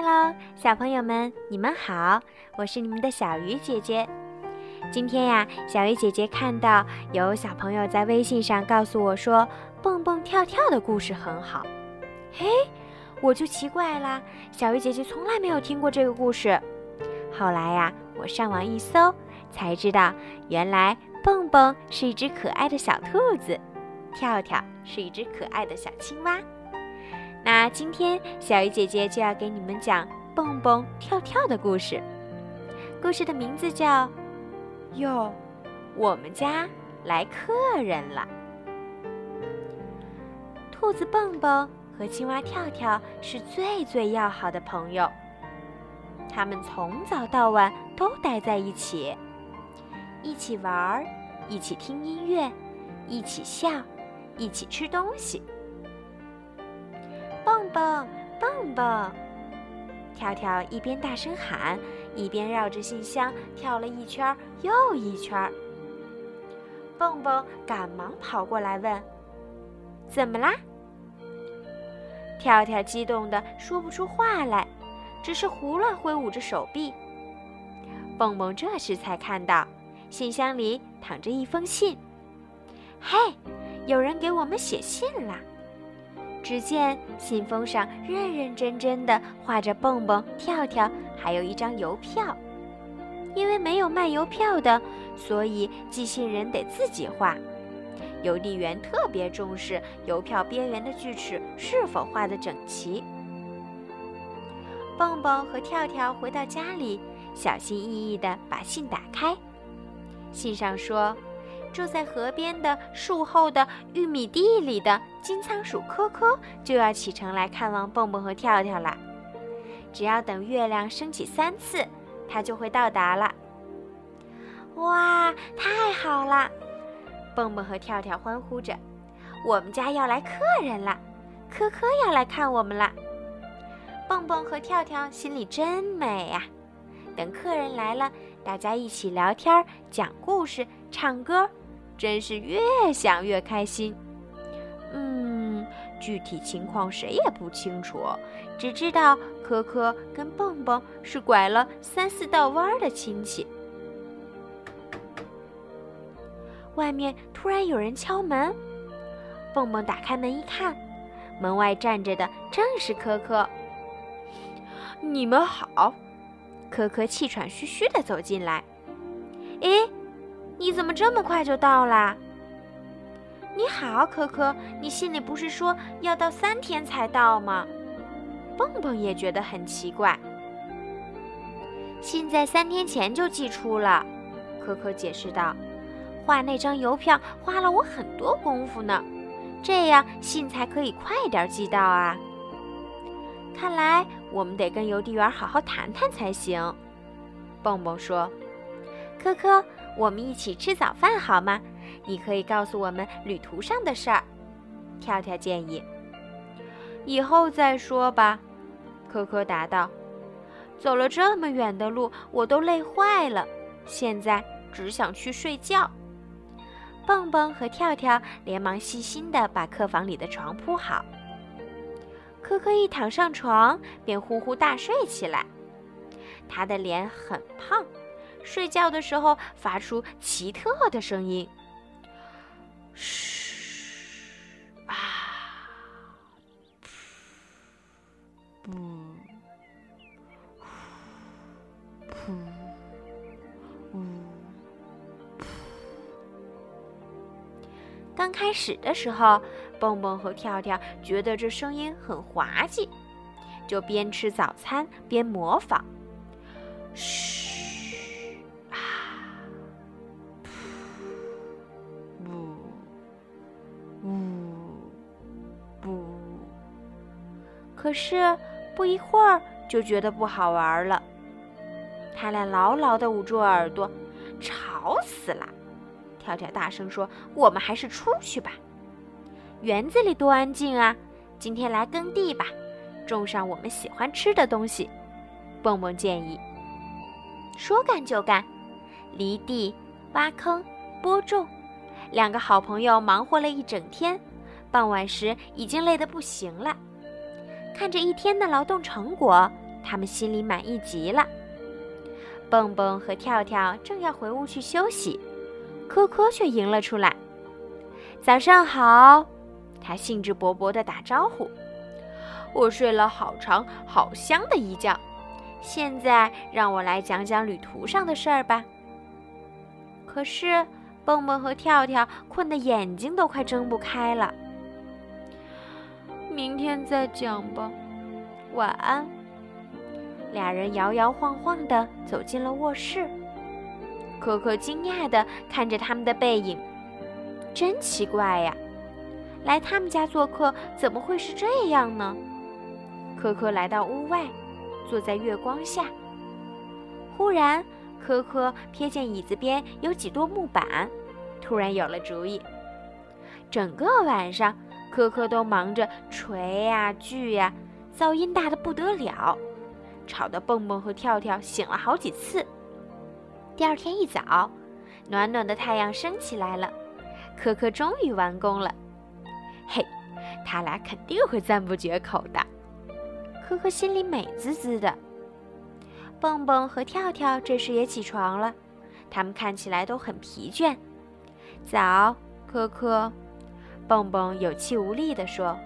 Hello，小朋友们，你们好，我是你们的小鱼姐姐。今天呀，小鱼姐姐看到有小朋友在微信上告诉我说，蹦蹦跳跳的故事很好。嘿，我就奇怪啦，小鱼姐姐从来没有听过这个故事。后来呀，我上网一搜，才知道原来蹦蹦是一只可爱的小兔子，跳跳是一只可爱的小青蛙。那今天小鱼姐姐就要给你们讲蹦蹦跳跳的故事。故事的名字叫《哟，我们家来客人了》。兔子蹦蹦和青蛙跳跳是最最要好的朋友，他们从早到晚都待在一起，一起玩儿，一起听音乐，一起笑，一起吃东西。蹦蹦蹦，跳跳一边大声喊，一边绕着信箱跳了一圈又一圈。蹦蹦赶忙跑过来问：“怎么啦？”跳跳激动的说不出话来，只是胡乱挥舞着手臂。蹦蹦这时才看到，信箱里躺着一封信。嘿，有人给我们写信啦！只见信封上认认真真的画着蹦蹦、跳跳，还有一张邮票。因为没有卖邮票的，所以寄信人得自己画。邮递员特别重视邮票边缘的锯齿是否画得整齐。蹦蹦和跳跳回到家里，小心翼翼地把信打开。信上说。住在河边的树后的玉米地里的金仓鼠科科就要启程来看望蹦蹦和跳跳了。只要等月亮升起三次，它就会到达了。哇，太好了！蹦蹦和跳跳欢呼着：“我们家要来客人了，科科要来看我们了。”蹦蹦和跳跳心里真美呀！等客人来了，大家一起聊天、讲故事、唱歌。真是越想越开心。嗯，具体情况谁也不清楚，只知道可可跟蹦蹦是拐了三四道弯的亲戚。外面突然有人敲门，蹦蹦打开门一看，门外站着的正是可可。你们好，可可气喘吁吁地走进来。诶。你怎么这么快就到啦？你好，可可，你信里不是说要到三天才到吗？蹦蹦也觉得很奇怪。信在三天前就寄出了，可可解释道：“画那张邮票花了我很多功夫呢，这样信才可以快点寄到啊。”看来我们得跟邮递员好好谈谈才行。蹦蹦说：“可可。”我们一起吃早饭好吗？你可以告诉我们旅途上的事儿。跳跳建议。以后再说吧。可可答道。走了这么远的路，我都累坏了，现在只想去睡觉。蹦蹦和跳跳连忙细心地把客房里的床铺好。可可一躺上床，便呼呼大睡起来。他的脸很胖。睡觉的时候发出奇特的声音，嘘啊，噗，噗，呜，噗。刚开始的时候，蹦蹦和跳跳觉得这声音很滑稽，就边吃早餐边模仿，可是不一会儿就觉得不好玩了，他俩牢牢地捂住耳朵，吵死了。跳跳大声说：“我们还是出去吧，园子里多安静啊！今天来耕地吧，种上我们喜欢吃的东西。”蹦蹦建议。说干就干，犁地、挖坑、播种，两个好朋友忙活了一整天，傍晚时已经累得不行了。看着一天的劳动成果，他们心里满意极了。蹦蹦和跳跳正要回屋去休息，科科却迎了出来。早上好，他兴致勃勃地打招呼。我睡了好长好香的一觉，现在让我来讲讲旅途上的事儿吧。可是，蹦蹦和跳跳困得眼睛都快睁不开了。明天再讲吧，晚安。俩人摇摇晃晃地走进了卧室。可可惊讶地看着他们的背影，真奇怪呀！来他们家做客怎么会是这样呢？可可来到屋外，坐在月光下。忽然，可可瞥见椅子边有几垛木板，突然有了主意。整个晚上，可可都忙着锤呀锯呀，噪音大的不得了。吵得蹦蹦和跳跳醒了好几次。第二天一早，暖暖的太阳升起来了，可可终于完工了。嘿，他俩肯定会赞不绝口的。可可心里美滋滋的。蹦蹦和跳跳这时也起床了，他们看起来都很疲倦。早，可可。蹦蹦有气无力地说：“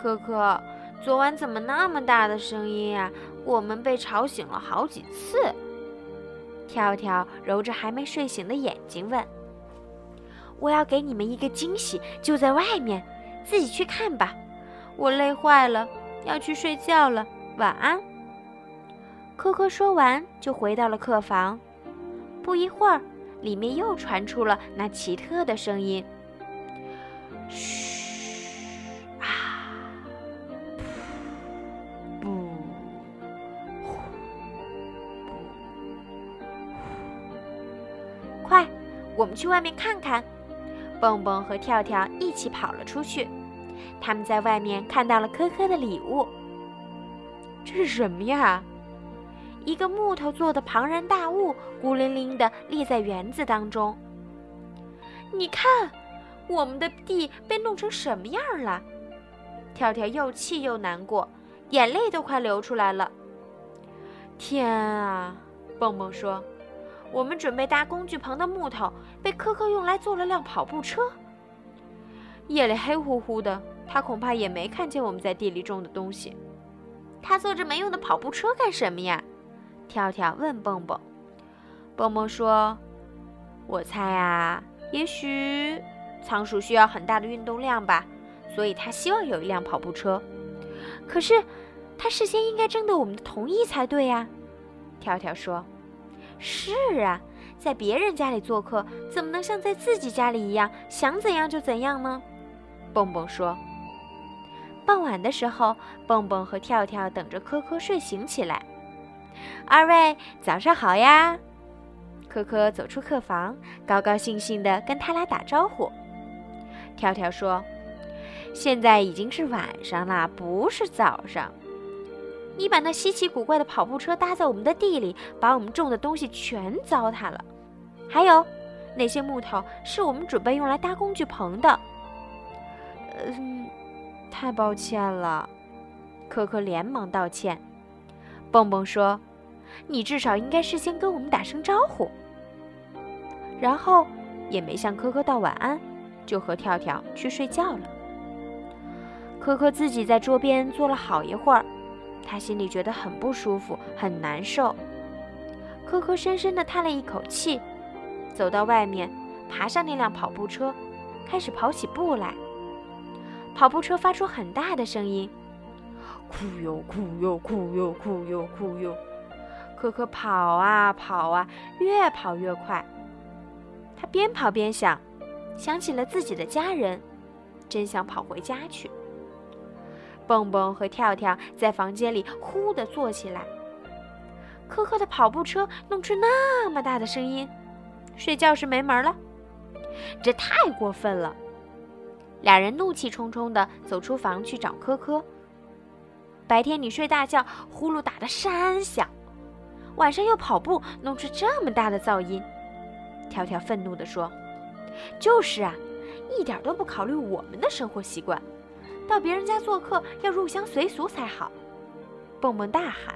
可可。”昨晚怎么那么大的声音啊？我们被吵醒了好几次。跳跳揉着还没睡醒的眼睛问：“我要给你们一个惊喜，就在外面，自己去看吧。我累坏了，要去睡觉了，晚安。”科科说完就回到了客房。不一会儿，里面又传出了那奇特的声音：“嘘啊，不快。”我们去外面看看。蹦蹦和跳跳一起跑了出去。他们在外面看到了科科的礼物。这是什么呀？一个木头做的庞然大物，孤零零地立在园子当中。你看，我们的地被弄成什么样了？跳跳又气又难过，眼泪都快流出来了。天啊！蹦蹦说。我们准备搭工具棚的木头被科科用来做了辆跑步车。夜里黑乎乎的，他恐怕也没看见我们在地里种的东西。他坐着没用的跑步车干什么呀？跳跳问蹦蹦。蹦蹦说：“我猜啊，也许仓鼠需要很大的运动量吧，所以他希望有一辆跑步车。可是他事先应该征得我们的同意才对呀。”跳跳说。是啊，在别人家里做客，怎么能像在自己家里一样想怎样就怎样呢？蹦蹦说。傍晚的时候，蹦蹦和跳跳等着科科睡醒起来。二位早上好呀！科科走出客房，高高兴兴地跟他俩打招呼。跳跳说：“现在已经是晚上了，不是早上。”你把那稀奇古怪的跑步车搭在我们的地里，把我们种的东西全糟蹋了。还有，那些木头是我们准备用来搭工具棚的。嗯，太抱歉了，可可连忙道歉。蹦蹦说：“你至少应该事先跟我们打声招呼。”然后也没向科科道晚安，就和跳跳去睡觉了。可可自己在桌边坐了好一会儿。他心里觉得很不舒服，很难受。可可深深地叹了一口气，走到外面，爬上那辆跑步车，开始跑起步来。跑步车发出很大的声音，哭哟哭哟哭哟哭哟哭哟。可可跑啊跑啊，越跑越快。他边跑边想，想起了自己的家人，真想跑回家去。蹦蹦和跳跳在房间里呼地坐起来。科科的跑步车弄出那么大的声音，睡觉是没门了。这太过分了！俩人怒气冲冲地走出房去找科科。白天你睡大觉，呼噜打得山响；晚上又跑步，弄出这么大的噪音。跳跳愤怒地说：“就是啊，一点都不考虑我们的生活习惯。”到别人家做客要入乡随俗才好。蹦蹦大喊。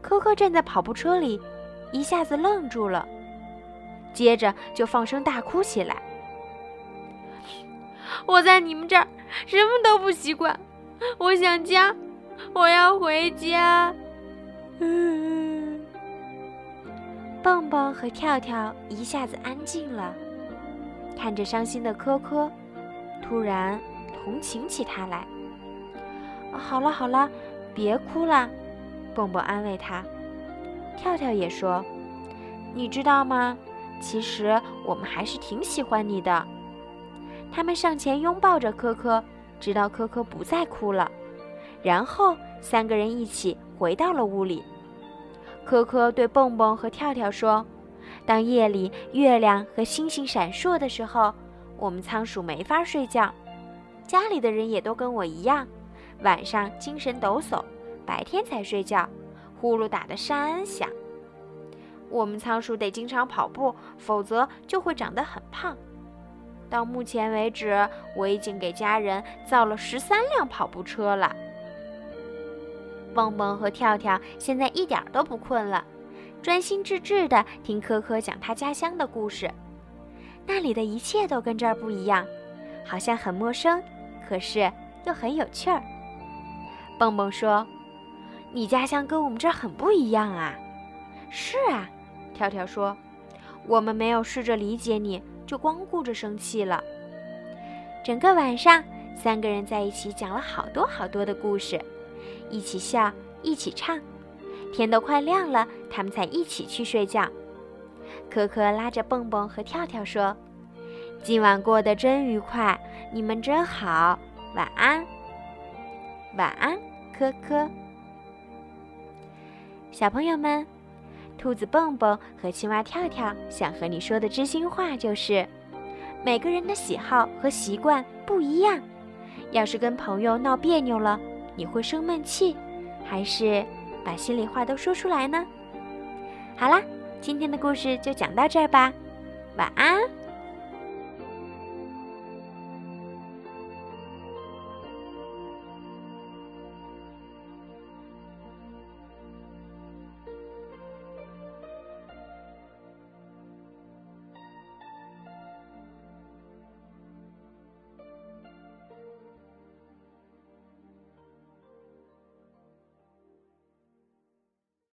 科科站在跑步车里，一下子愣住了，接着就放声大哭起来。我在你们这儿什么都不习惯，我想家，我要回家。嗯，蹦蹦和跳跳一下子安静了，看着伤心的科科，突然同情起他来。好了好了，别哭了，蹦蹦安慰他。跳跳也说：“你知道吗？其实我们还是挺喜欢你的。”他们上前拥抱着科科，直到科科不再哭了。然后三个人一起回到了屋里。科科对蹦蹦和跳跳说：“当夜里月亮和星星闪烁的时候，我们仓鼠没法睡觉。家里的人也都跟我一样，晚上精神抖擞，白天才睡觉，呼噜打得山响。我们仓鼠得经常跑步，否则就会长得很胖。”到目前为止，我已经给家人造了十三辆跑步车了。蹦蹦和跳跳现在一点都不困了，专心致志地听科科讲他家乡的故事。那里的一切都跟这儿不一样，好像很陌生，可是又很有趣儿。蹦蹦说：“你家乡跟我们这儿很不一样啊。”“是啊。”跳跳说：“我们没有试着理解你。”就光顾着生气了。整个晚上，三个人在一起讲了好多好多的故事，一起笑，一起唱。天都快亮了，他们才一起去睡觉。可可拉着蹦蹦和跳跳说：“今晚过得真愉快，你们真好，晚安。”晚安，科科。小朋友们。兔子蹦蹦和青蛙跳跳想和你说的知心话就是：每个人的喜好和习惯不一样。要是跟朋友闹别扭了，你会生闷气，还是把心里话都说出来呢？好啦，今天的故事就讲到这儿吧，晚安。